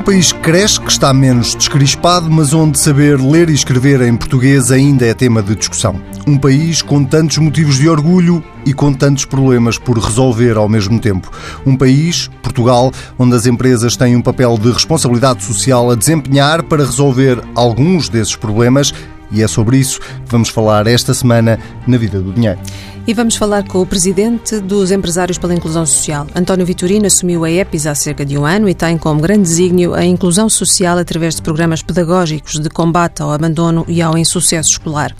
Um país que cresce, que está menos descrispado, mas onde saber ler e escrever em português ainda é tema de discussão. Um país com tantos motivos de orgulho e com tantos problemas por resolver ao mesmo tempo. Um país, Portugal, onde as empresas têm um papel de responsabilidade social a desempenhar para resolver alguns desses problemas e é sobre isso que vamos falar esta semana na Vida do Dinheiro. E vamos falar com o presidente dos Empresários pela Inclusão Social. António Vitorino assumiu a EPIS há cerca de um ano e tem como grande desígnio a inclusão social através de programas pedagógicos de combate ao abandono e ao insucesso escolar.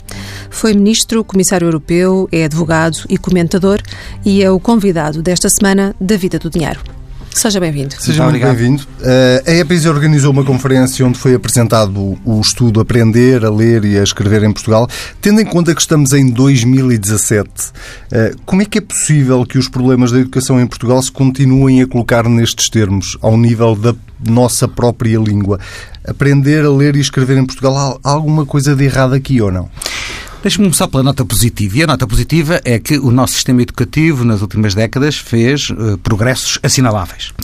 Foi ministro, comissário europeu, é advogado e comentador e é o convidado desta semana da Vida do Dinheiro. Seja bem-vindo. Seja muito bem-vindo. Uh, a EPIS organizou uma conferência onde foi apresentado o estudo Aprender a Ler e a Escrever em Portugal. Tendo em conta que estamos em 2017, uh, como é que é possível que os problemas da educação em Portugal se continuem a colocar nestes termos, ao nível da nossa própria língua? Aprender a ler e escrever em Portugal, há alguma coisa de errado aqui ou não? Deixe-me começar pela nota positiva. E a nota positiva é que o nosso sistema educativo, nas últimas décadas, fez uh, progressos assinaláveis.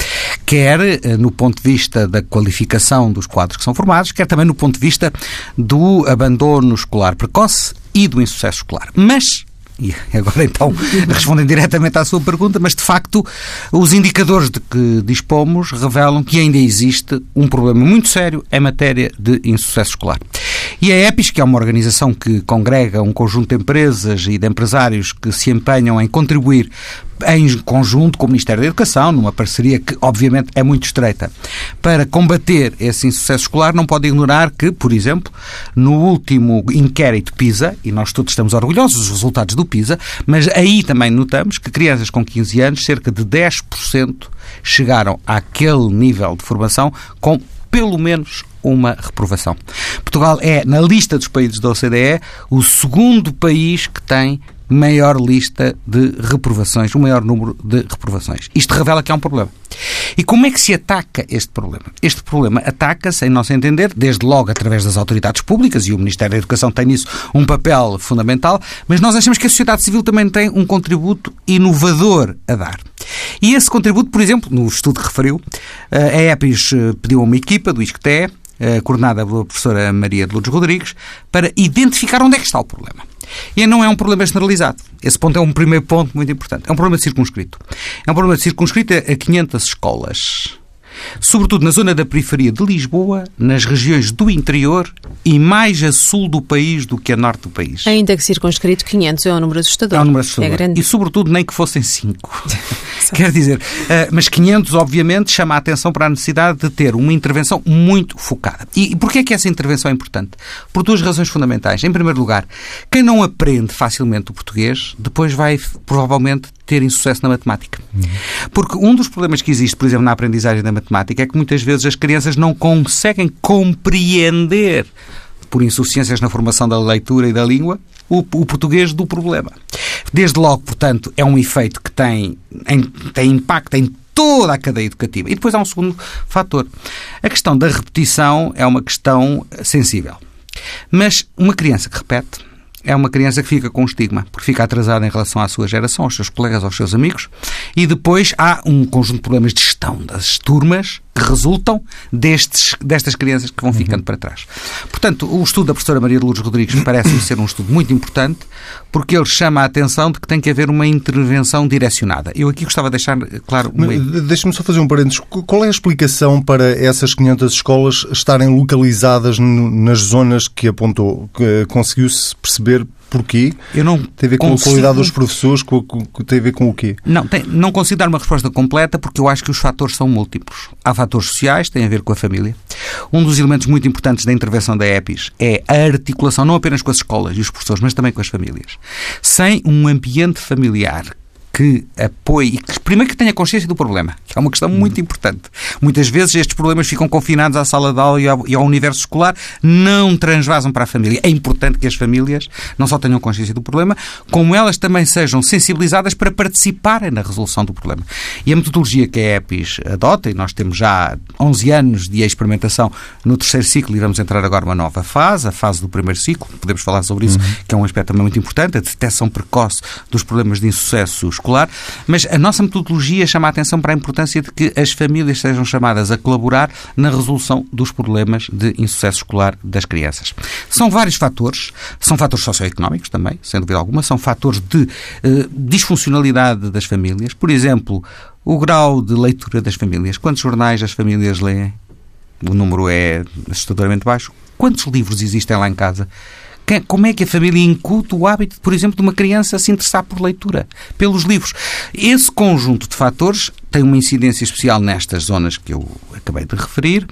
Quer uh, no ponto de vista da qualificação dos quadros que são formados, quer também no ponto de vista do abandono escolar precoce e do insucesso escolar. Mas e agora então respondem diretamente à sua pergunta, mas de facto os indicadores de que dispomos revelam que ainda existe um problema muito sério em matéria de insucesso escolar. E a EPIS, que é uma organização que congrega um conjunto de empresas e de empresários que se empenham em contribuir em conjunto com o Ministério da Educação, numa parceria que obviamente é muito estreita, para combater esse insucesso escolar, não pode ignorar que, por exemplo, no último inquérito PISA, e nós todos estamos orgulhosos dos resultados do PISA, mas aí também notamos que crianças com 15 anos, cerca de 10% chegaram àquele nível de formação com pelo menos uma reprovação. Portugal é, na lista dos países da OCDE, o segundo país que tem maior lista de reprovações, o maior número de reprovações. Isto revela que há um problema. E como é que se ataca este problema? Este problema ataca-se, em nosso entender, desde logo através das autoridades públicas, e o Ministério da Educação tem nisso um papel fundamental, mas nós achamos que a sociedade civil também tem um contributo inovador a dar. E esse contributo, por exemplo, no estudo que referiu, eh, a EPIS eh, pediu a uma equipa do ISCTE, eh, coordenada pela professora Maria de Lourdes Rodrigues, para identificar onde é que está o problema. E não é um problema generalizado. Esse ponto é um primeiro ponto muito importante. É um problema circunscrito. É um problema circunscrito a 500 escolas sobretudo na zona da periferia de Lisboa, nas regiões do interior e mais a sul do país do que a norte do país. Ainda que circunscrito, 500 é um número assustador. É um número assustador. É grande. E, sobretudo, nem que fossem 5. Quer dizer, uh, mas 500, obviamente, chama a atenção para a necessidade de ter uma intervenção muito focada. E, porquê é que essa intervenção é importante? Por duas razões fundamentais. Em primeiro lugar, quem não aprende facilmente o português, depois vai, provavelmente, ter insucesso na matemática. Uhum. Porque um dos problemas que existe, por exemplo, na aprendizagem da matemática é que muitas vezes as crianças não conseguem compreender, por insuficiências na formação da leitura e da língua, o, o português do problema. Desde logo, portanto, é um efeito que tem, em, tem impacto em toda a cadeia educativa. E depois há um segundo fator. A questão da repetição é uma questão sensível. Mas uma criança que repete é uma criança que fica com estigma, porque fica atrasada em relação à sua geração, aos seus colegas, aos seus amigos, e depois há um conjunto de problemas de gestão das turmas que resultam destes, destas crianças que vão uhum. ficando para trás. Portanto, o estudo da professora Maria de Lourdes Rodrigues parece ser um estudo muito importante, porque ele chama a atenção de que tem que haver uma intervenção direcionada. Eu aqui gostava de deixar claro... Uma... Deixa-me só fazer um parênteses. Qual é a explicação para essas 500 escolas estarem localizadas nas zonas que apontou? Conseguiu-se perceber Porquê? Eu não tem a ver com consigo... a qualidade dos professores, com, com, tem a ver com o quê? Não, tem, não consigo dar uma resposta completa porque eu acho que os fatores são múltiplos. Há fatores sociais, têm a ver com a família. Um dos elementos muito importantes da intervenção da EPIS é a articulação não apenas com as escolas e os professores, mas também com as famílias. Sem um ambiente familiar que apoie e que, primeiro que tenha consciência do problema, que é uma questão muito importante. Muitas vezes estes problemas ficam confinados à sala de aula e ao, e ao, universo escolar, não transvasam para a família. É importante que as famílias não só tenham consciência do problema, como elas também sejam sensibilizadas para participarem na resolução do problema. E a metodologia que a EPIS adota, e nós temos já 11 anos de experimentação no terceiro ciclo e vamos entrar agora numa nova fase, a fase do primeiro ciclo, podemos falar sobre isso, uhum. que é um aspecto também muito importante, a detecção precoce dos problemas de insucesso escolar mas a nossa metodologia chama a atenção para a importância de que as famílias sejam chamadas a colaborar na resolução dos problemas de insucesso escolar das crianças. São vários fatores, são fatores socioeconómicos também, sem dúvida alguma, são fatores de eh, disfuncionalidade das famílias. Por exemplo, o grau de leitura das famílias. Quantos jornais as famílias leem? O número é assustadoramente baixo. Quantos livros existem lá em casa? Como é que a família incuta o hábito, por exemplo, de uma criança se interessar por leitura, pelos livros? Esse conjunto de fatores tem uma incidência especial nestas zonas que eu acabei de referir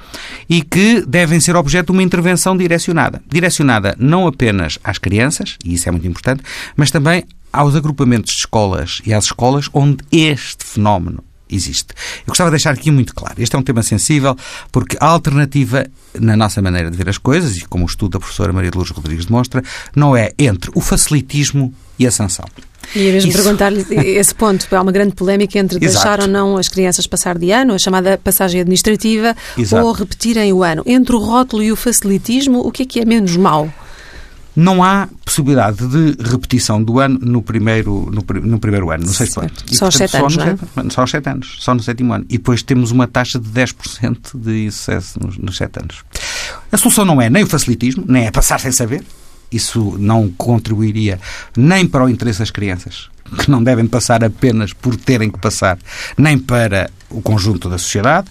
e que devem ser objeto de uma intervenção direcionada. Direcionada não apenas às crianças, e isso é muito importante, mas também aos agrupamentos de escolas e às escolas onde este fenómeno existe. Eu gostava de deixar aqui muito claro. Este é um tema sensível porque a alternativa na nossa maneira de ver as coisas, e como o estudo da professora Maria de Luz Rodrigues demonstra, não é entre o facilitismo e a sanção. E mesmo perguntar-lhe esse ponto. Há uma grande polémica entre Exato. deixar ou não as crianças passar de ano, a chamada passagem administrativa, Exato. ou repetirem o ano. Entre o rótulo e o facilitismo, o que é que é menos mau? Não há possibilidade de repetição do ano no primeiro, no, no primeiro ano, no sexto ano. E, só aos sete anos, só, é? só aos sete anos, só no sétimo ano. E depois temos uma taxa de 10% de sucesso nos, nos sete anos. A solução não é nem o facilitismo, nem é passar sem saber. Isso não contribuiria nem para o interesse das crianças, que não devem passar apenas por terem que passar, nem para o conjunto da sociedade,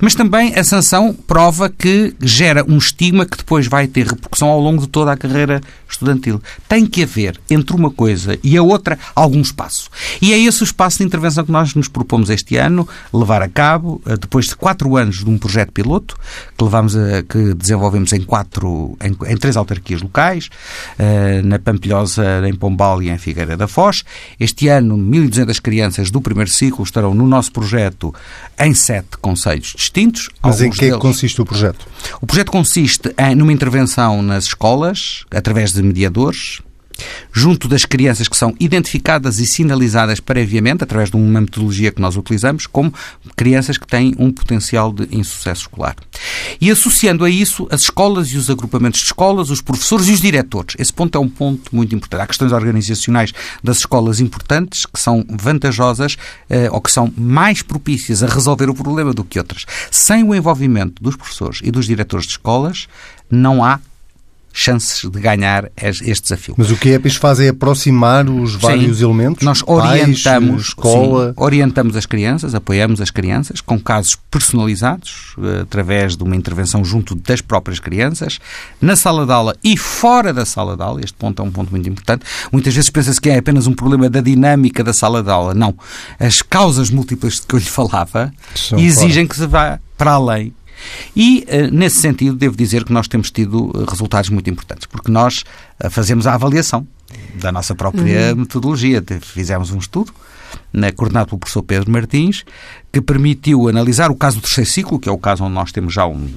mas também a sanção prova que gera um estigma que depois vai ter repercussão ao longo de toda a carreira estudantil. Tem que haver entre uma coisa e a outra algum espaço. E é esse o espaço de intervenção que nós nos propomos este ano levar a cabo, eh, depois de quatro anos de um projeto piloto que levamos a, que desenvolvemos em quatro, em, em três autarquias locais, eh, na Pampilhosa, em Pombal e em Figueira da Foz. Este ano, 1.200 crianças do primeiro ciclo estarão no nosso projeto em sete conselhos distintos. Mas em que é que consiste o projeto? O projeto consiste em numa intervenção nas escolas, através de mediadores, junto das crianças que são identificadas e sinalizadas previamente, através de uma metodologia que nós utilizamos, como crianças que têm um potencial de insucesso escolar. E associando a isso as escolas e os agrupamentos de escolas, os professores e os diretores. Esse ponto é um ponto muito importante. Há questões organizacionais das escolas importantes que são vantajosas eh, ou que são mais propícias a resolver o problema do que outras. Sem o envolvimento dos professores e dos diretores de escolas, não há chances de ganhar este desafio. Mas o que a EPIS faz é aproximar os vários sim, elementos? Nós orientamos, Pais, escola... Sim, orientamos as crianças, apoiamos as crianças com casos personalizados, eh, através de uma intervenção junto das próprias crianças, na sala de aula e fora da sala de aula. Este ponto é um ponto muito importante. Muitas vezes pensa-se que é apenas um problema da dinâmica da sala de aula. Não. As causas múltiplas de que eu lhe falava São exigem fora. que se vá para além e, eh, nesse sentido, devo dizer que nós temos tido eh, resultados muito importantes, porque nós eh, fazemos a avaliação da nossa própria uhum. metodologia. Fizemos um estudo coordenado pelo professor Pedro Martins, que permitiu analisar o caso do terceiro ciclo, que é o caso onde nós temos já um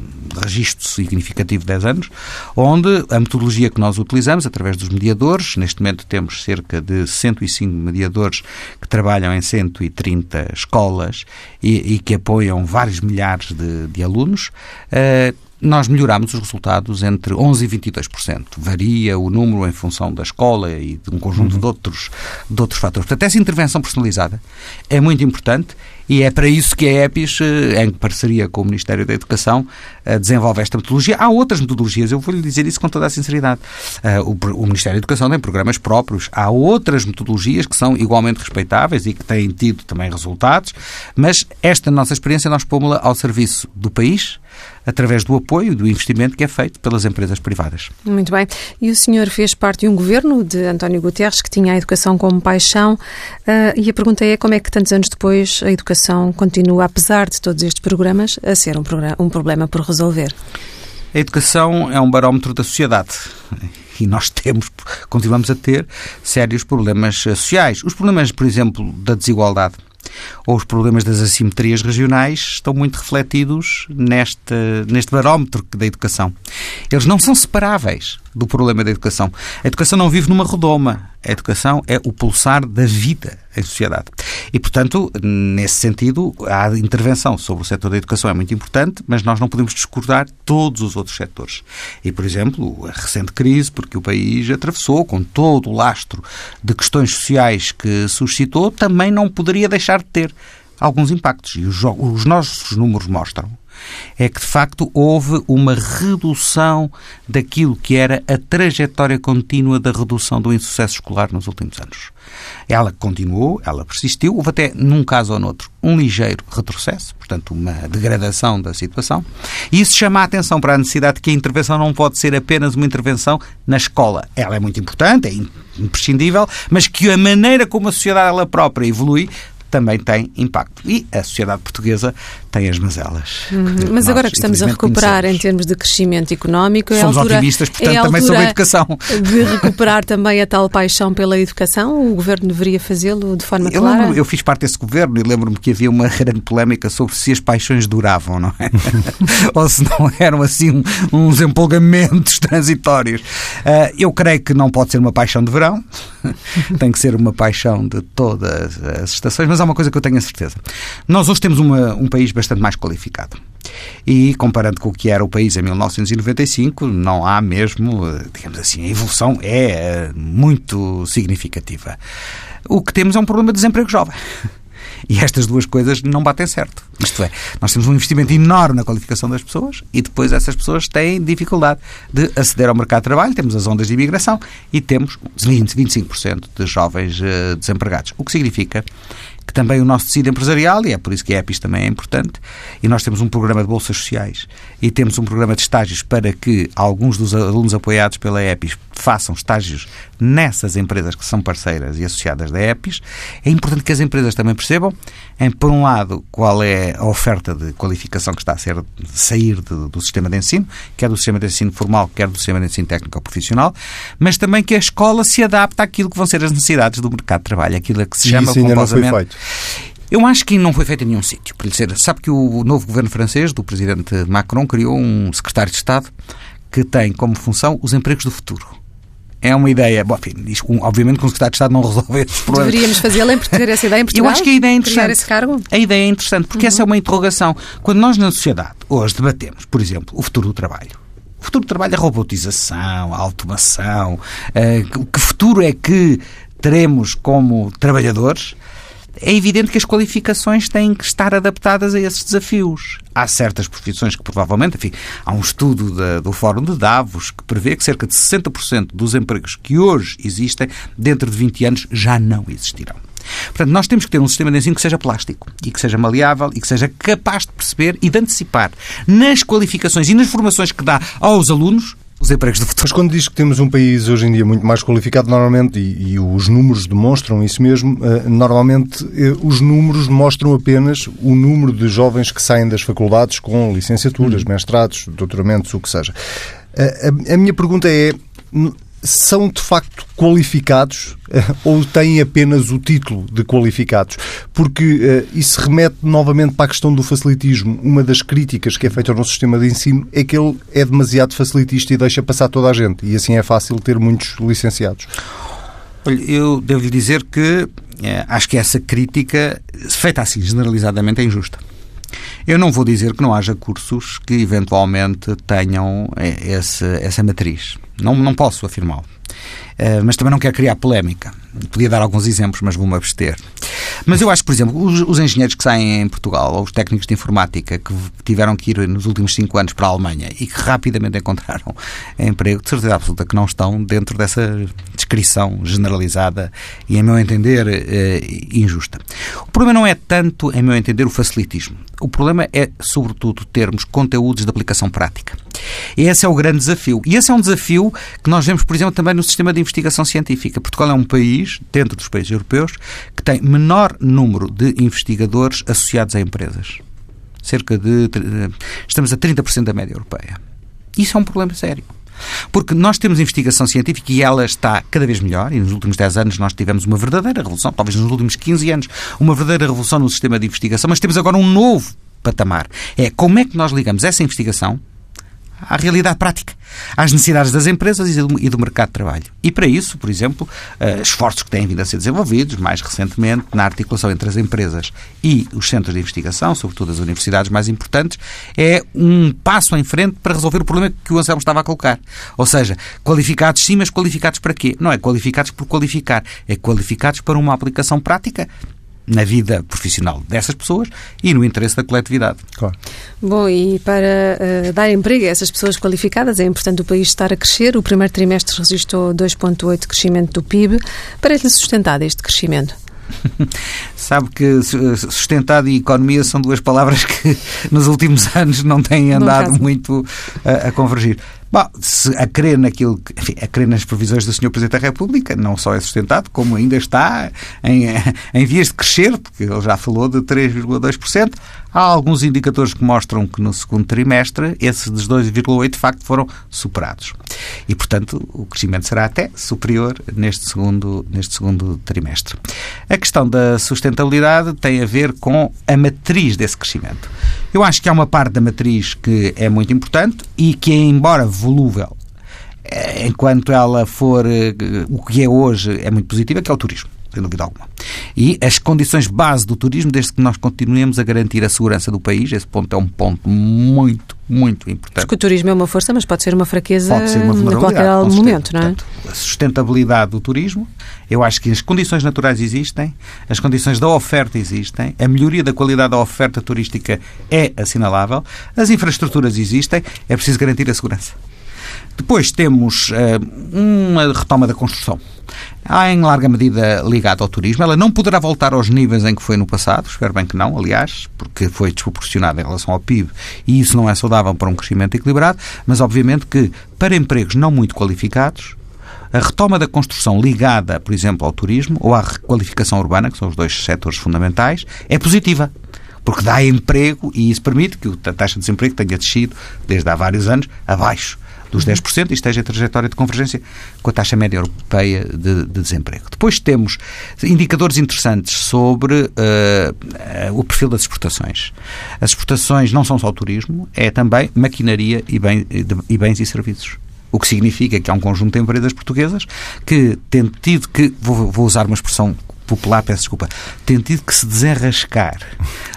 registro significativo de 10 anos, onde a metodologia que nós utilizamos, através dos mediadores, neste momento temos cerca de 105 mediadores que trabalham em 130 escolas e, e que apoiam vários milhares de, de alunos, uh, nós melhoramos os resultados entre 11% e 22%. Varia o número em função da escola e de um conjunto uhum. de, outros, de outros fatores. Portanto, essa intervenção personalizada é muito importante e é para isso que a EPIS, eh, em parceria com o Ministério da Educação, eh, desenvolve esta metodologia. Há outras metodologias, eu vou-lhe dizer isso com toda a sinceridade. Eh, o Ministério da Educação tem programas próprios. Há outras metodologias que são igualmente respeitáveis e que têm tido também resultados, mas esta nossa experiência nós pomos-la ao serviço do país, através do apoio do investimento que é feito pelas empresas privadas. Muito bem. E o senhor fez parte de um governo de António Guterres que tinha a educação como paixão uh, e a pergunta é como é que tantos anos depois a educação continua, apesar de todos estes programas, a ser um, um problema por resolver? A educação é um barómetro da sociedade e nós temos, continuamos a ter sérios problemas sociais. Os problemas, por exemplo, da desigualdade ou os problemas das assimetrias regionais estão muito refletidos neste, neste barómetro da educação. Eles não são separáveis. do problema da educação. A educação não vive numa redoma. A educação é o pulsar da vida em sociedade. E, portanto, nesse sentido, a intervenção sobre o setor da educação é muito importante, mas nós não podemos descuidar todos os outros setores. E, por exemplo, a recente crise, porque o país atravessou com todo o lastro de questões sociais que suscitou, também não poderia deixar de ter alguns impactos. E os, os nossos números mostram é que, de facto, houve uma redução daquilo que era a trajetória contínua da redução do insucesso escolar nos últimos anos. Ela continuou, ela persistiu, houve até, num caso ou noutro, um ligeiro retrocesso, portanto, uma degradação da situação, e isso chama a atenção para a necessidade de que a intervenção não pode ser apenas uma intervenção na escola. Ela é muito importante, é imprescindível, mas que a maneira como a sociedade ela própria evolui também tem impacto. E a sociedade portuguesa tem as mazelas. Uhum. Mas agora que estamos a recuperar conhecemos. em termos de crescimento económico, é Somos altura, otimistas, portanto, é também sobre a educação. De recuperar também a tal paixão pela educação, o Governo deveria fazê-lo de forma eu clara? Lembro, eu fiz parte desse Governo e lembro-me que havia uma grande polémica sobre se as paixões duravam, não é? Ou se não eram assim uns empolgamentos transitórios. Uh, eu creio que não pode ser uma paixão de verão, tem que ser uma paixão de todas as estações, mas há uma coisa que eu tenho a certeza. Nós hoje temos uma, um país bastante mais qualificado. E comparando com o que era o país em 1995, não há mesmo, digamos assim, a evolução é eh, muito significativa. O que temos é um problema de desemprego jovem. E estas duas coisas não batem certo. Isto é, nós temos um investimento enorme na qualificação das pessoas e depois essas pessoas têm dificuldade de aceder ao mercado de trabalho. Temos as ondas de imigração e temos 20, 25% de jovens uh, desempregados. O que significa que também o nosso tecido empresarial, e é por isso que a EPIS também é importante, e nós temos um programa de bolsas sociais e temos um programa de estágios para que alguns dos alunos apoiados pela EPIS façam estágios nessas empresas que são parceiras e associadas da EPIS. É importante que as empresas também percebam, em, por um lado, qual é a oferta de qualificação que está a ser sair de, do sistema de ensino, quer do sistema de ensino formal, quer do sistema de ensino técnico ou profissional, mas também que a escola se adapte àquilo que vão ser as necessidades do mercado de trabalho, aquilo que se chama isso ainda não foi feito. Eu acho que não foi feito em nenhum sítio, para lhe ser. Sabe que o novo governo francês, do presidente Macron, criou um secretário de Estado que tem como função os empregos do futuro. É uma ideia. Bom, enfim, obviamente que o secretário de Estado não resolve esses problemas. Deveríamos fazê-lo em ter essa ideia em Portugal? Eu acho que a ideia é interessante. Esse cargo? A ideia é interessante, porque uhum. essa é uma interrogação. Quando nós na sociedade hoje debatemos, por exemplo, o futuro do trabalho, o futuro do trabalho é a robotização, a automação, uh, que futuro é que teremos como trabalhadores? É evidente que as qualificações têm que estar adaptadas a esses desafios. Há certas profissões que provavelmente, enfim, há um estudo da, do Fórum de Davos que prevê que cerca de 60% dos empregos que hoje existem, dentro de 20 anos, já não existirão. Portanto, nós temos que ter um sistema de ensino que seja plástico e que seja maleável e que seja capaz de perceber e de antecipar nas qualificações e nas formações que dá aos alunos os empregos do futuro. Mas quando diz que temos um país hoje em dia muito mais qualificado, normalmente, e, e os números demonstram isso mesmo, uh, normalmente uh, os números mostram apenas o número de jovens que saem das faculdades com licenciaturas, uhum. mestrados, doutoramentos, o que seja. Uh, a, a minha pergunta é são de facto qualificados eh, ou têm apenas o título de qualificados? Porque uh, isso remete novamente para a questão do facilitismo. Uma das críticas que é feita ao nosso sistema de ensino é que ele é demasiado facilitista e deixa passar toda a gente. E assim é fácil ter muitos licenciados. Olha, eu devo lhe dizer que é, acho que essa crítica, feita assim generalizadamente, é injusta. Eu não vou dizer que não haja cursos que eventualmente tenham esse, essa matriz. Não, não posso afirmá-lo. Uh, mas também não quero criar polémica. Podia dar alguns exemplos, mas vou-me abster. Mas eu acho por exemplo, os, os, engenheiros que saem em Portugal, ou os técnicos de informática que tiveram que ir nos últimos cinco anos para a Alemanha e que rapidamente encontraram emprego, de certeza absoluta que não estão dentro dessa descrição generalizada e, em meu entender, eh, injusta. O problema não é tanto, em meu entender, o facilitismo. O problema é, sobretudo, termos conteúdos de aplicação prática. Esse é o grande desafio. E esse é um desafio que nós vemos, por exemplo, também no sistema de investigação científica. Portugal é um país, dentro dos países europeus, que tem menor número de investigadores associados a empresas. Cerca de. Estamos a 30% da média europeia. Isso é um problema sério. Porque nós temos investigação científica e ela está cada vez melhor, e nos últimos 10 anos nós tivemos uma verdadeira revolução, talvez nos últimos 15 anos, uma verdadeira revolução no sistema de investigação, mas temos agora um novo patamar. É como é que nós ligamos essa investigação à realidade prática, às necessidades das empresas e do, do mercado de trabalho. E para isso, por exemplo, uh, esforços que têm vindo a ser desenvolvidos, mais recentemente, na articulação entre as empresas e os centros de investigação, sobretudo as universidades mais importantes, é um passo em frente para resolver o problema que o Anselmo estava a colocar. Ou seja, qualificados sim, mas qualificados para quê? Não é qualificados por qualificar, é qualificados para uma aplicação prática na vida profissional dessas pessoas e no interesse da coletividade. Claro. Bom, e para uh, dar emprego a essas pessoas qualificadas, é importante o país estar a crescer. O primeiro trimestre registrou 2,8% de crescimento do PIB. Parece-lhe sustentado este crescimento? Sabe que sustentado e economia são duas palavras que nos últimos anos não têm andado muito a, a convergir. Bom, se a crer naquilo que, enfim, a crer nas previsões do Sr. Presidente da República, não só é sustentado, como ainda está em, em vias de crescer, porque ele já falou de 3,2%. Há alguns indicadores que mostram que no segundo trimestre esses dos 2,8% de facto foram superados. E, portanto, o crescimento será até superior neste segundo, neste segundo trimestre. A questão da sustentabilidade tem a ver com a matriz desse crescimento. Eu acho que há uma parte da matriz que é muito importante e que, embora volúvel, eh, enquanto ela for eh, o que é hoje, é muito positiva, que é o turismo sem dúvida alguma. E as condições base do turismo, desde que nós continuemos a garantir a segurança do país, esse ponto é um ponto muito, muito importante. Porque o turismo é uma força, mas pode ser uma fraqueza pode ser uma a qualquer momento, não é? Portanto, a sustentabilidade do turismo, eu acho que as condições naturais existem, as condições da oferta existem, a melhoria da qualidade da oferta turística é assinalável, as infraestruturas existem, é preciso garantir a segurança. Depois temos uh, uma retoma da construção. Há em larga medida ligada ao turismo. Ela não poderá voltar aos níveis em que foi no passado, espero bem que não, aliás, porque foi desproporcionada em relação ao PIB e isso não é saudável para um crescimento equilibrado, mas obviamente que para empregos não muito qualificados, a retoma da construção ligada, por exemplo, ao turismo ou à requalificação urbana, que são os dois setores fundamentais, é positiva porque dá emprego e isso permite que a taxa de desemprego tenha descido desde há vários anos abaixo dos 10% e esteja em trajetória de convergência com a taxa média europeia de, de desemprego. Depois temos indicadores interessantes sobre uh, o perfil das exportações. As exportações não são só o turismo, é também maquinaria e, bem, e bens e serviços. O que significa que há um conjunto de empresas portuguesas que têm tido que, vou, vou usar uma expressão popular, peço desculpa, tem tido que se desenrascar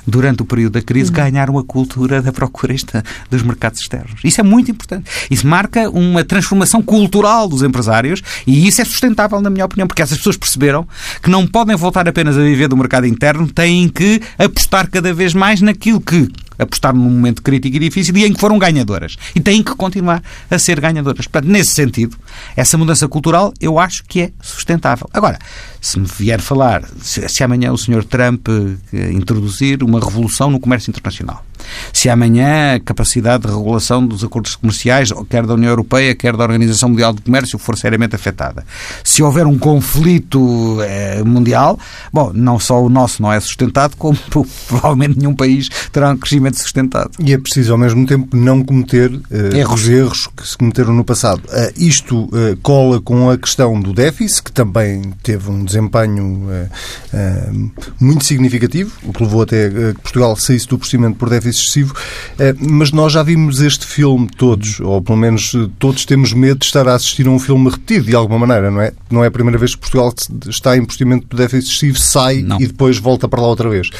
durante o período da crise, ganhar uma cultura da procurista dos mercados externos. Isso é muito importante. Isso marca uma transformação cultural dos empresários e isso é sustentável, na minha opinião, porque essas pessoas perceberam que não podem voltar apenas a viver do mercado interno, têm que apostar cada vez mais naquilo que apostaram num momento crítico e difícil e em que foram ganhadoras. E têm que continuar a ser ganhadoras. Portanto, nesse sentido, essa mudança cultural eu acho que é sustentável. Agora, se me vier falar, se, se amanhã o Sr. Trump eh, introduzir uma revolução no comércio internacional, se amanhã a capacidade de regulação dos acordos comerciais, quer da União Europeia, quer da Organização Mundial do Comércio, for seriamente afetada. Se houver um conflito eh, mundial, bom, não só o nosso não é sustentado, como provavelmente nenhum país terá um crescimento sustentado. E é preciso, ao mesmo tempo, não cometer eh, erros. os erros que se cometeram no passado. Uh, isto uh, cola com a questão do déficit, que também teve um desempenho uh, muito significativo, o que levou até que Portugal saísse do procedimento por déficit excessivo, eh, mas nós já vimos este filme todos, ou pelo menos eh, todos temos medo de estar a assistir a um filme repetido de alguma maneira, não é? Não é a primeira vez que Portugal está em procedimento de déficit excessivo, sai não. e depois volta para lá outra vez.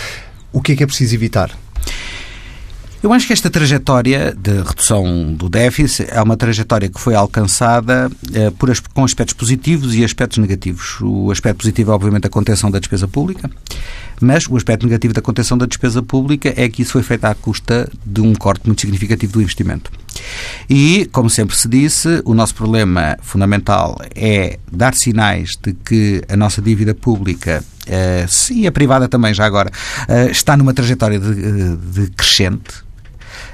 O que é que é preciso evitar? Eu acho que esta trajetória de redução do déficit é uma trajetória que foi alcançada eh, por, com aspectos positivos e aspectos negativos. O aspecto positivo é, obviamente, a contenção da despesa pública, mas o aspecto negativo da contenção da despesa pública é que isso foi feito à custa de um corte muito significativo do investimento. E, como sempre se disse, o nosso problema fundamental é dar sinais de que a nossa dívida pública e a privada também, já agora, uh, está numa trajetória de, de crescente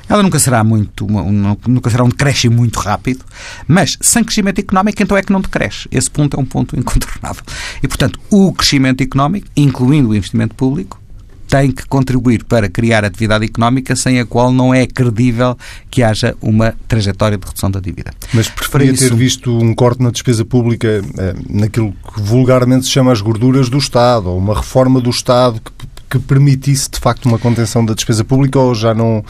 ela nunca será muito, um, nunca será um decréscimo muito rápido, mas sem crescimento económico, então é que não decresce. Esse ponto é um ponto incontornável. E, portanto, o crescimento económico, incluindo o investimento público, tem que contribuir para criar atividade económica sem a qual não é credível que haja uma trajetória de redução da dívida. Mas preferia isso... ter visto um corte na despesa pública eh, naquilo que vulgarmente se chama as gorduras do Estado, ou uma reforma do Estado que que permitisse de facto uma contenção da despesa pública ou já não,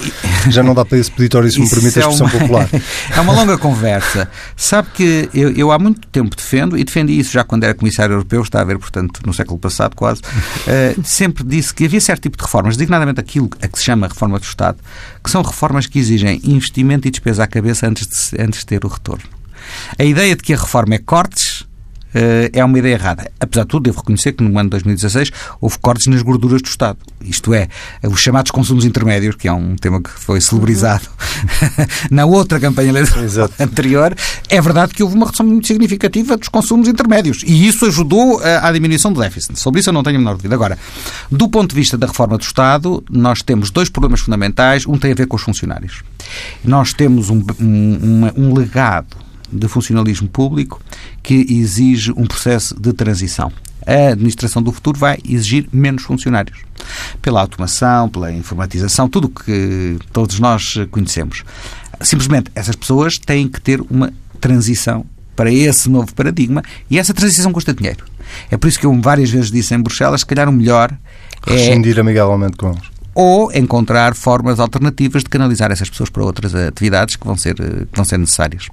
já não dá para esse peditório, se me permite a é expressão uma, popular? é uma longa conversa. Sabe que eu, eu, há muito tempo defendo, e defendi isso já quando era Comissário Europeu, está a ver, portanto, no século passado quase, uh, sempre disse que havia certo tipo de reformas, designadamente aquilo a que se chama reforma do Estado, que são reformas que exigem investimento e despesa à cabeça antes de, antes de ter o retorno. A ideia de que a reforma é cortes é uma ideia errada. Apesar de tudo, devo reconhecer que no ano de 2016 houve cortes nas gorduras do Estado. Isto é, os chamados consumos intermédios, que é um tema que foi celebrizado uhum. na outra campanha eleitoral anterior. É verdade que houve uma redução muito significativa dos consumos intermédios e isso ajudou eh, à diminuição do déficit. Sobre isso eu não tenho a menor dúvida. Agora, do ponto de vista da reforma do Estado, nós temos dois problemas fundamentais. Um tem a ver com os funcionários. Nós temos um, um, um legado de funcionalismo público que exige um processo de transição. A administração do futuro vai exigir menos funcionários. Pela automação, pela informatização, tudo o que todos nós conhecemos. Simplesmente, essas pessoas têm que ter uma transição para esse novo paradigma e essa transição custa dinheiro. É por isso que eu várias vezes disse em Bruxelas, se calhar o melhor é... Rescindir amigavelmente com eles ou encontrar formas alternativas de canalizar essas pessoas para outras atividades que vão ser, que vão ser necessárias.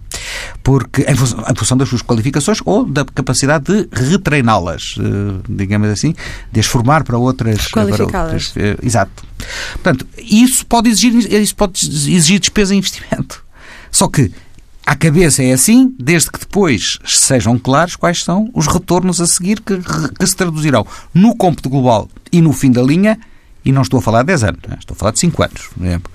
Porque, em função, em função das suas qualificações ou da capacidade de retreiná-las, eh, digamos assim, de as formar para outras. Qualificá-las. Eh, exato. Portanto, isso pode, exigir, isso pode exigir despesa e investimento. Só que à cabeça é assim, desde que depois sejam claros quais são os retornos a seguir que, que se traduzirão no cômputo global e no fim da linha e não estou a falar de 10 anos, né? estou a falar de 5 anos, por exemplo,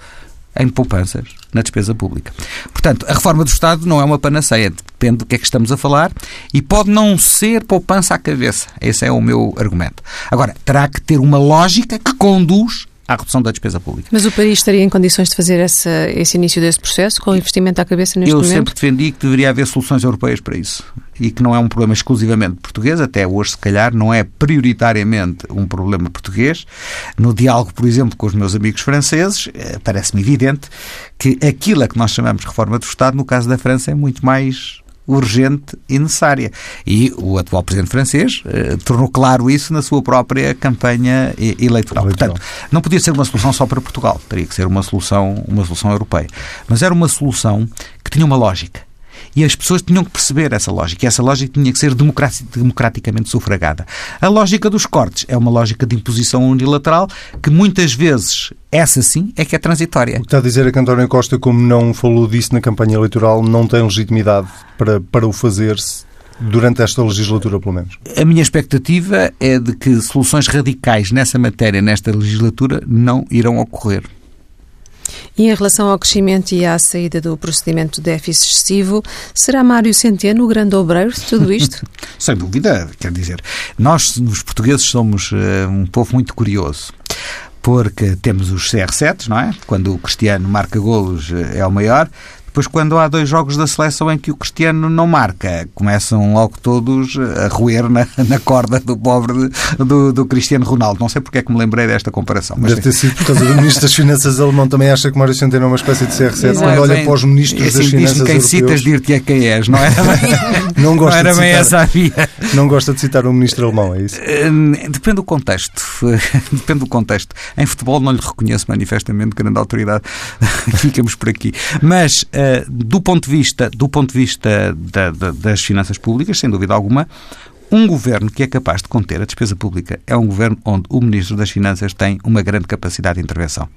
em poupanças na despesa pública. Portanto, a reforma do Estado não é uma panaceia, depende do que é que estamos a falar e pode não ser poupança à cabeça. Esse é o meu argumento. Agora, terá que ter uma lógica que conduz à redução da despesa pública. Mas o país estaria em condições de fazer essa, esse início desse processo, com o investimento à cabeça neste Eu momento? Eu sempre defendi que deveria haver soluções europeias para isso e que não é um problema exclusivamente português, até hoje, se calhar, não é prioritariamente um problema português. No diálogo, por exemplo, com os meus amigos franceses, eh, parece-me evidente que aquilo a que nós chamamos de reforma do Estado, no caso da França, é muito mais urgente e necessária. E o atual presidente francês eh, tornou claro isso na sua própria campanha eleitoral. eleitoral. Portanto, não podia ser uma solução só para Portugal, teria que ser uma solução, uma solução europeia. Mas era uma solução que tinha uma lógica. E as pessoas tinham que perceber essa lógica. E essa lógica tinha que ser democraticamente sufragada. A lógica dos cortes é uma lógica de imposição unilateral que muitas vezes, essa sim, é que é transitória. O que está a dizer é que António Costa, como não falou disso na campanha eleitoral, não tem legitimidade para, para o fazer durante esta legislatura, pelo menos? A minha expectativa é de que soluções radicais nessa matéria, nesta legislatura, não irão ocorrer. E em relação ao crescimento e à saída do procedimento de déficit excessivo, será Mário Centeno o grande obreiro de tudo isto? Sem dúvida, quer dizer, nós, os portugueses, somos uh, um povo muito curioso porque temos os CR7, não é? Quando o Cristiano marca golos eh, é o maior. Depois, quando há dois jogos da seleção em que o Cristiano não marca, começam logo todos a roer na, na corda do pobre do, do, Cristiano Ronaldo. Não sei porque é que me lembrei desta comparação. Mas Deve ter sido por causa do Ministro das Finanças alemão. Também acha que Mário Centeno é uma espécie de CR7 quando é, olha bem, para os Ministros é assim, das Finanças quem europeus. citas dir-te é quem és, não era bem, não gosta não era de bem essa a via. Não gosta de citar um Ministro alemão, é isso? Hum, depende do contexto. Depende do contexto. Em futebol não lhe reconheço manifestamente grande autoridade. Ficamos por aqui. Mas, do ponto de vista, do ponto de vista da, da, das finanças públicas, sem dúvida alguma, um governo que é capaz de conter a despesa pública é um governo onde o Ministro das Finanças tem uma grande capacidade de intervenção.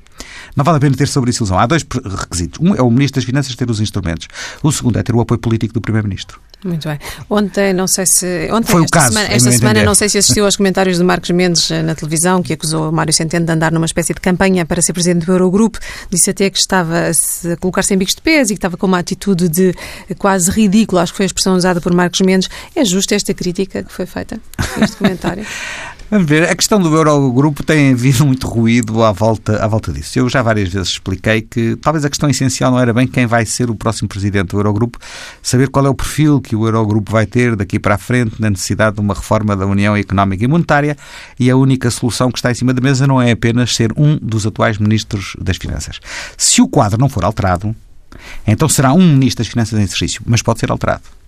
Não vale a pena ter sobre isso ilusão. Há dois requisitos. Um é o Ministro das Finanças ter os instrumentos. O segundo é ter o apoio político do Primeiro-Ministro. Muito bem. Ontem, não sei se. Ontem, Foi o caso. Semana, esta semana, não sei se assistiu aos comentários de Marcos Mendes eh, na televisão, que acusou Mário Centeno de andar numa espécie de campanha para ser presidente do Eurogrupo. Disse até que estava a, colocar-se em bicos de peso e que estava com uma atitude de quase ridícula, acho que foi a expressão usada por Marcos Mendes. É justa esta crítica que foi feita, este comentário? Vamos ver, a questão do Eurogrupo tem havido muito ruído à volta, à volta disso. Eu já várias vezes expliquei que talvez a questão essencial não era bem quem vai ser o próximo presidente do Eurogrupo, saber qual é o perfil que o Eurogrupo vai ter daqui para a frente na necessidade de uma reforma da União Económica e Monetária e a única solução que está em cima da mesa não é apenas ser um dos atuais ministros das Finanças. Se o quadro não for alterado, então será um ministro das Finanças em exercício, mas pode ser alterado.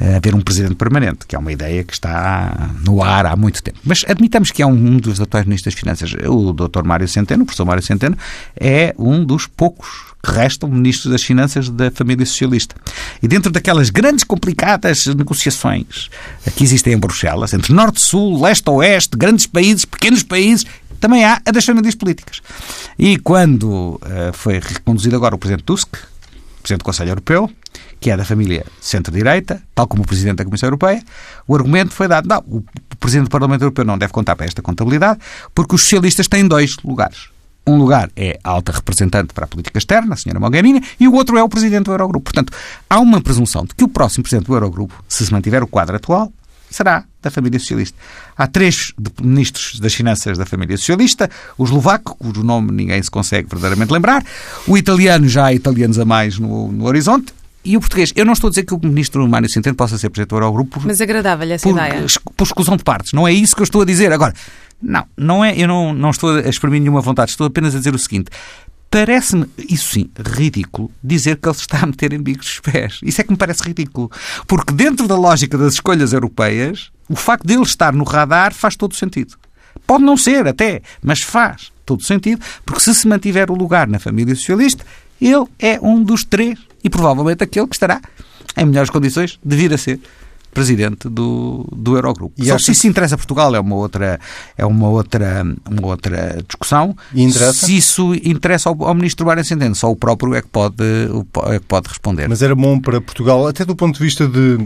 Uh, haver um presidente permanente, que é uma ideia que está no ar há muito tempo. Mas admitamos que é um, dos atuais ministros das Finanças, o Dr. Mário Centeno, o professor Mário Centeno, é um dos poucos que restam ministros das Finanças da família socialista. E dentro daquelas grandes, complicadas negociações que existem em Bruxelas, entre Norte, Sul, Leste, Oeste, grandes países, pequenos países, também há a das famílias políticas. E quando uh, foi reconduzido agora o Presidente Tusk, Presidente do Conselho Europeu, que é da família centro-direita, tal como o Presidente da Comissão Europeia, o argumento foi dado, não, o Presidente do Parlamento Europeu não deve contar para esta contabilidade, porque os socialistas têm dois lugares. Um lugar é a alta representante para a política externa, a senhora Mogherini, e o outro é o presidente do Eurogrupo. Portanto, há uma presunção de que o próximo presidente do Eurogrupo, se se mantiver o quadro atual, será da família socialista. Há três ministros das finanças da família socialista, o eslovaco, cujo nome ninguém se consegue verdadeiramente lembrar, o italiano, já há italianos a mais no, no horizonte, e o português. Eu não estou a dizer que o ministro Mário Centeno possa ser presidente do Eurogrupo. Mas agradável essa por, ideia. Por exclusão de partes. Não é isso que eu estou a dizer. Agora, não, não é, eu não, não estou a exprimir nenhuma vontade. Estou apenas a dizer o seguinte. Parece-me, isso sim, ridículo dizer que ele se está a meter em bicos dos pés. Isso é que me parece ridículo. Porque dentro da lógica das escolhas europeias, o facto de ele estar no radar faz todo sentido. Pode não ser até, mas faz todo sentido, porque se se mantiver o lugar na família socialista, ele é um dos três e provavelmente aquele que estará em melhores condições de vir a ser presidente do, do Eurogrupo. E Só se isso interessa a Portugal é uma outra, é uma outra, uma outra discussão. E interessa? Se isso interessa ao, ao ministro Mário Centeno, só o próprio é que, pode, é que pode responder. Mas era bom para Portugal, até do ponto de vista de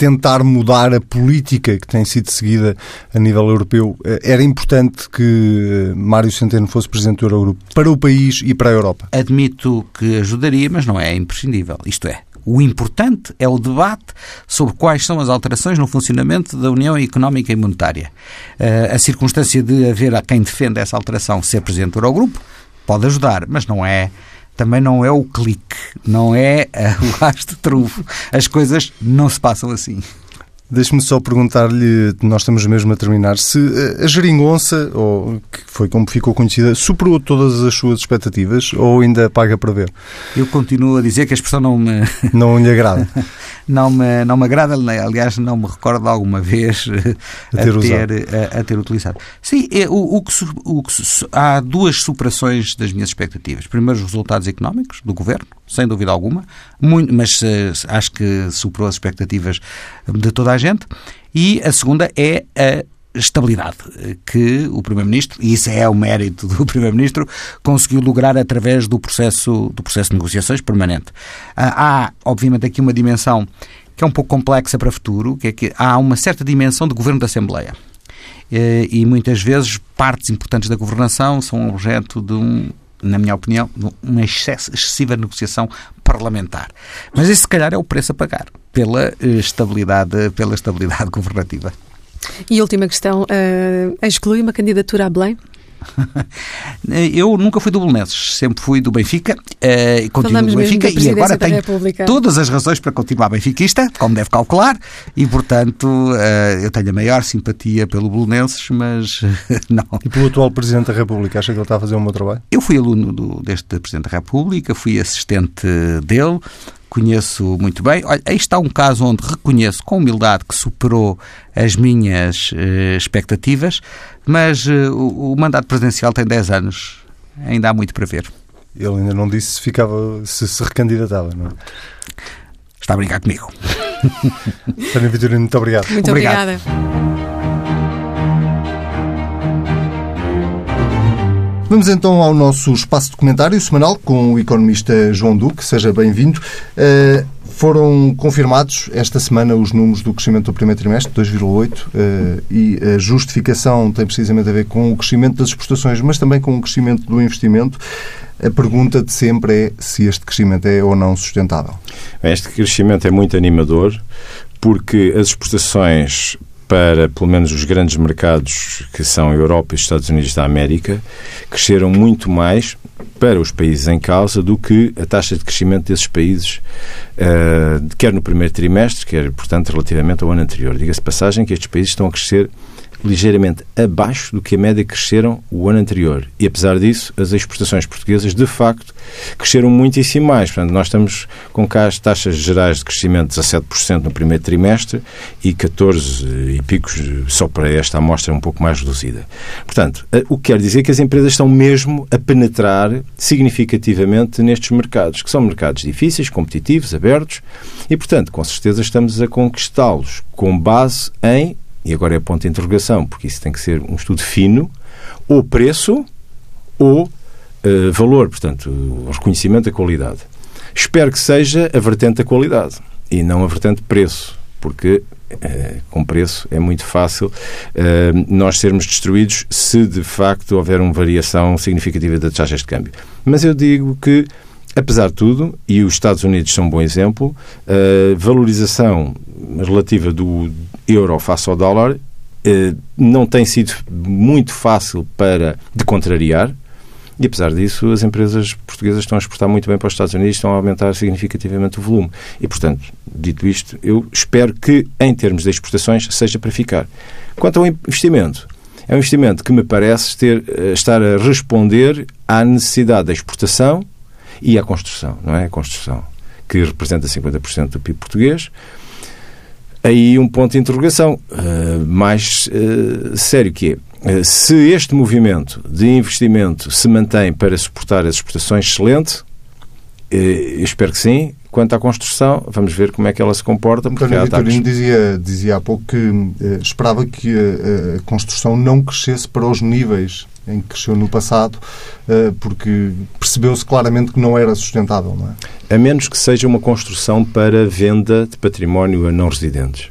tentar mudar a política que tem sido seguida a nível europeu. Era importante que Mário Centeno fosse presidente do Eurogrupo para o país e para a Europa? Admito que ajudaria, mas não é imprescindível. Isto é, o importante é o debate sobre quais são as alterações no funcionamento da União Económica e Monetária. Uh, a circunstância de haver a quem defenda essa alteração ser presidente do Eurogrupo pode ajudar, mas não é também não é o clique, não é uh, o as de trunfo. As coisas não se passam assim. Deixe-me só perguntar-lhe, nós estamos mesmo a terminar, se a geringonça, ou que foi como ficou conhecida, superou todas as suas expectativas ou ainda paga para ver? Eu continuo a dizer que a expressão não me... Não lhe agrada? não, me, não me agrada, aliás, não me recordo alguma vez a ter, a ter, a, a ter utilizado. Sim, é, o, o, que, o que, há duas superações das minhas expectativas. Primeiro, os resultados económicos do Governo, sem dúvida alguma, muito, mas uh, acho que superou as expectativas de toda a gente. E a segunda é a estabilidade que o Primeiro-Ministro, e isso é o mérito do Primeiro-Ministro, conseguiu lograr através do processo, do processo de negociações permanente. Ah, há, obviamente, aqui uma dimensão que é um pouco complexa para o futuro, que é que há uma certa dimensão de governo da Assembleia. Eh, e muitas vezes partes importantes da governação são objeto de um na minha opinião, uma excessiva negociação parlamentar. Mas esse, se calhar, é o preço a pagar pela eh, estabilidade, pela estabilidade governativa. E última questão, uh, exclui uma candidatura a Belém? Eu nunca fui do Belenenses, sempre fui do Benfica uh, e continuo do Benfica e agora tenho República. todas as razões para continuar benfiquista, como deve calcular, e portanto uh, eu tenho a maior simpatia pelo Belenenses, mas não. E pelo atual Presidente da República, acha que ele está a fazer um bom trabalho? Eu fui aluno do, deste Presidente da República, fui assistente dele, conheço muito bem. Olha, aí está um caso onde reconheço com humildade que superou as minhas uh, expectativas, mas uh, o, o, mandato presidencial tem 10 anos. Ainda há muito para ver. Ele ainda não disse se ficava, se se recandidatava, não é? Está a brincar comigo. Vitorino, muito obrigado. Muito obrigado. obrigada. Vamos então ao nosso espaço documentário semanal com o economista João Duque. Seja bem-vindo. Uh, foram confirmados esta semana os números do crescimento do primeiro trimestre, 2,8, uh, e a justificação tem precisamente a ver com o crescimento das exportações, mas também com o crescimento do investimento. A pergunta de sempre é se este crescimento é ou não sustentável. Este crescimento é muito animador porque as exportações para, pelo menos, os grandes mercados que são a Europa e os Estados Unidos da América, cresceram muito mais para os países em causa do que a taxa de crescimento desses países, uh, quer no primeiro trimestre, quer, portanto, relativamente ao ano anterior. Diga-se passagem que estes países estão a crescer ligeiramente abaixo do que a média cresceram o ano anterior. E apesar disso, as exportações portuguesas, de facto, cresceram muitíssimo mais. Portanto, nós estamos com cá as taxas gerais de crescimento de 17% no primeiro trimestre e 14 e picos só para esta amostra um pouco mais reduzida. Portanto, o que quer dizer que as empresas estão mesmo a penetrar significativamente nestes mercados, que são mercados difíceis, competitivos, abertos, e, portanto, com certeza estamos a conquistá-los com base em e agora é ponto de interrogação, porque isso tem que ser um estudo fino, ou preço ou uh, valor, portanto, o reconhecimento da qualidade. Espero que seja a vertente da qualidade e não a vertente preço, porque uh, com preço é muito fácil uh, nós sermos destruídos se de facto houver uma variação significativa das taxas de câmbio. Mas eu digo que Apesar de tudo, e os Estados Unidos são um bom exemplo, a valorização relativa do euro face ao dólar eh, não tem sido muito fácil para de contrariar. E apesar disso, as empresas portuguesas estão a exportar muito bem para os Estados Unidos, estão a aumentar significativamente o volume. E, portanto, dito isto, eu espero que, em termos de exportações, seja para ficar. Quanto ao investimento, é um investimento que me parece ter, eh, estar a responder à necessidade da exportação e à construção, não é? A construção, que representa 50% do PIB português, aí um ponto de interrogação uh, mais uh, sério que é uh, se este movimento de investimento se mantém para suportar as exportações excelente. Espero que sim quanto à construção vamos ver como é que ela se comporta António Vitorino dizia, dizia há pouco que esperava que a, a construção não crescesse para os níveis em que cresceu no passado, eh, porque percebeu-se claramente que não era sustentável, não é? A menos que seja uma construção para venda de património a não residentes.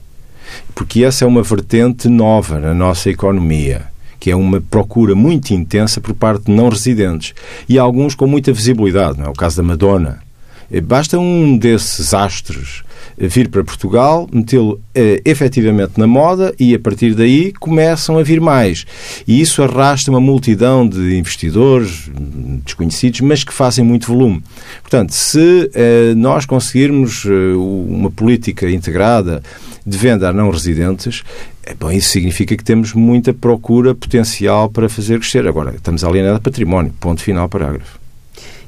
Porque essa é uma vertente nova na nossa economia que é uma procura muito intensa por parte de não residentes e alguns com muita visibilidade, não é? O caso da Madonna. Eh, basta um desses astros vir para Portugal, metê-lo eh, efetivamente na moda e a partir daí começam a vir mais. E isso arrasta uma multidão de investidores desconhecidos, mas que fazem muito volume. Portanto, se eh, nós conseguirmos eh, uma política integrada de venda a não residentes, é, bom, isso significa que temos muita procura potencial para fazer crescer. Agora, estamos alienados a património. Ponto final, parágrafo.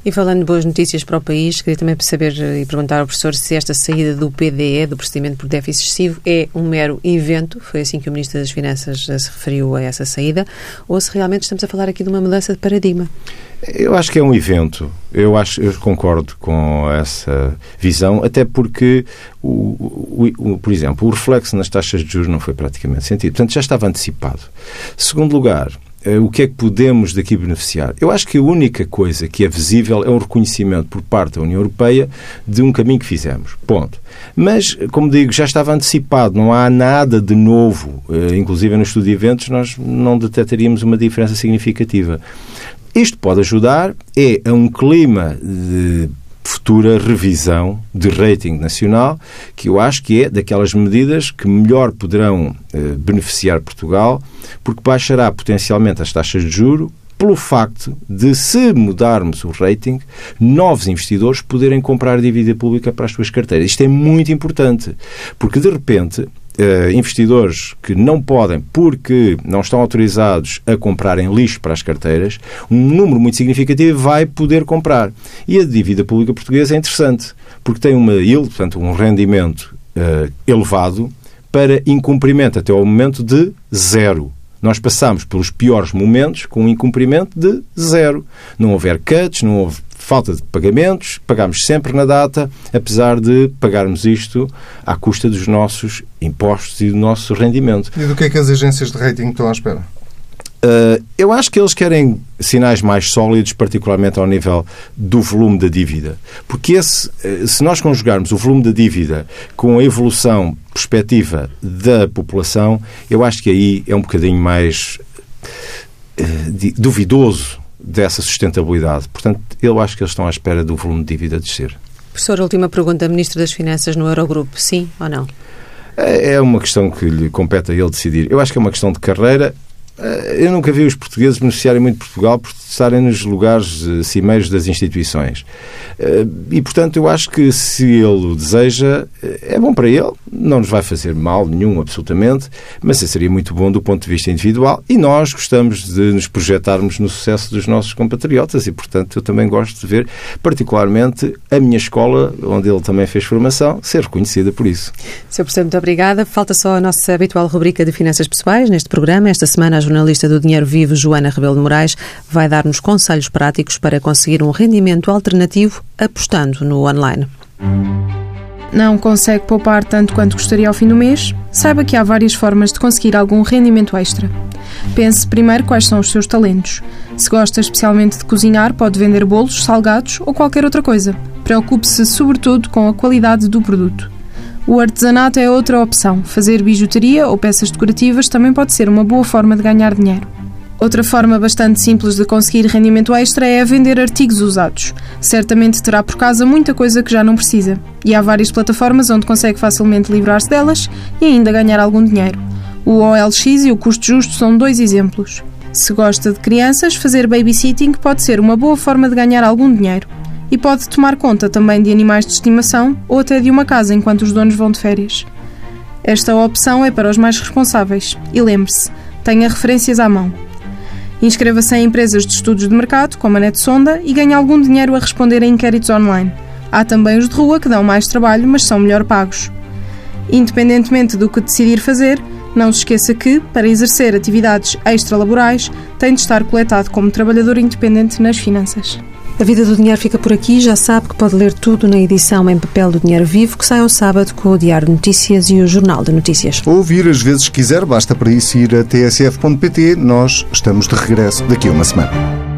E falando de boas notícias para o país, queria também saber e perguntar ao professor se esta saída do PDE, do procedimento por déficit excessivo, é um mero evento, foi assim que o Ministro das Finanças se referiu a essa saída, ou se realmente estamos a falar aqui de uma mudança de paradigma. Eu acho que é um evento. Eu acho, eu concordo com essa visão, até porque, o, o, o, por exemplo, o reflexo nas taxas de juros não foi praticamente sentido. Portanto, já estava antecipado. Segundo lugar, eh, o que é que podemos daqui beneficiar? Eu acho que a única coisa que é visível é um reconhecimento por parte da União Europeia de um caminho que fizemos. Ponto. Mas, como digo, já estava antecipado, não há nada de novo. Eh, inclusive, no estudo de eventos, nós não detectaríamos uma diferença significativa. Isto pode ajudar é a um clima de futura revisão de rating nacional, que eu acho que é daquelas medidas que melhor poderão eh, beneficiar Portugal, porque baixará potencialmente as taxas de juro pelo facto de, se mudarmos o rating, novos investidores poderem comprar dívida pública para as suas carteiras. Isto é muito importante, porque de repente Uh, investidores que não podem, porque não estão autorizados a comprarem lixo para as carteiras, um número muito significativo vai poder comprar. E a dívida pública portuguesa é interessante, porque tem uma yield, portanto, um rendimento uh, elevado, para incumprimento até ao momento de zero. Nós passamos pelos piores momentos com um incumprimento de zero. Não houver cuts, não houve falta de pagamentos, pagamos sempre na data, apesar de pagarmos isto à custa dos nossos impostos e do nosso rendimento. E do que é que as agências de rating estão à espera? Uh, eu acho que eles querem sinais mais sólidos, particularmente ao nível do volume da dívida. Porque esse, eh, se nós conjugarmos o volume da dívida com a evolução perspectiva da população, eu acho que aí é um bocadinho mais uh, duvidoso dessa sustentabilidade. Portanto, eu acho que eles estão à espera do volume de dívida descer. Professor, última pergunta. Ministro das Finanças no Eurogrupo, sim ou não? É, é uma questão que lhe compete a ele decidir. Eu acho que é uma questão de carreira eu nunca vi os portugueses beneficiarem muito de Portugal por estarem nos lugares eh, cimeiros das instituições. Eh, e, portanto, eu acho que se ele o deseja, é bom para ele, não nos vai fazer mal nenhum, absolutamente, mas seria muito bom do ponto de vista individual e nós gostamos de nos projetarmos no sucesso dos nossos compatriotas e, portanto, eu também gosto de ver, particularmente, a minha escola, onde ele também fez formação, ser reconhecida por isso. Sr. Presidente, muito obrigada. Falta só a nossa habitual rubrica de finanças pessoais neste programa. Esta semana, a jornalista do Dinheiro Vivo, Joana Rebelo de Moraes, vai dar-nos conselhos práticos para conseguir um rendimento alternativo apostando no online. Não consegue poupar tanto quanto gostaria ao fim do mês? Saiba que há várias formas de conseguir algum rendimento extra. Pense primeiro quais são os seus talentos. Se gosta especialmente de cozinhar, pode vender bolos, salgados ou qualquer outra coisa. Preocupe-se sobretudo com a qualidade do produto. O artesanato é outra opção. Fazer bijuteria ou peças decorativas também pode ser uma boa forma de ganhar dinheiro. Outra forma bastante simples de conseguir rendimento extra é vender artigos usados. Certamente terá por casa muita coisa que já não precisa. E há várias plataformas onde consegue facilmente livrar-se delas e ainda ganhar algum dinheiro. O OLX e o Custo Justo são dois exemplos. Se gosta de crianças, fazer babysitting pode ser uma boa forma de ganhar algum dinheiro e pode tomar conta também de animais de estimação ou até de uma casa enquanto os donos vão de férias. Esta opção é para os mais responsáveis e lembre-se, tenha referências à mão. Inscreva-se em empresas de estudos de mercado, como a NetSonda, e ganhe algum dinheiro a responder a inquéritos online. Há também os de rua que dão mais trabalho, mas são melhor pagos. Independentemente do que decidir fazer, não se esqueça que, para exercer atividades extralaborais, tem de estar coletado como trabalhador independente nas finanças. A Vida do Dinheiro fica por aqui. Já sabe que pode ler tudo na edição em papel do Dinheiro Vivo, que sai ao sábado com o Diário de Notícias e o Jornal de Notícias. Ouvir as vezes quiser, basta para isso ir a tsf.pt. Nós estamos de regresso daqui a uma semana.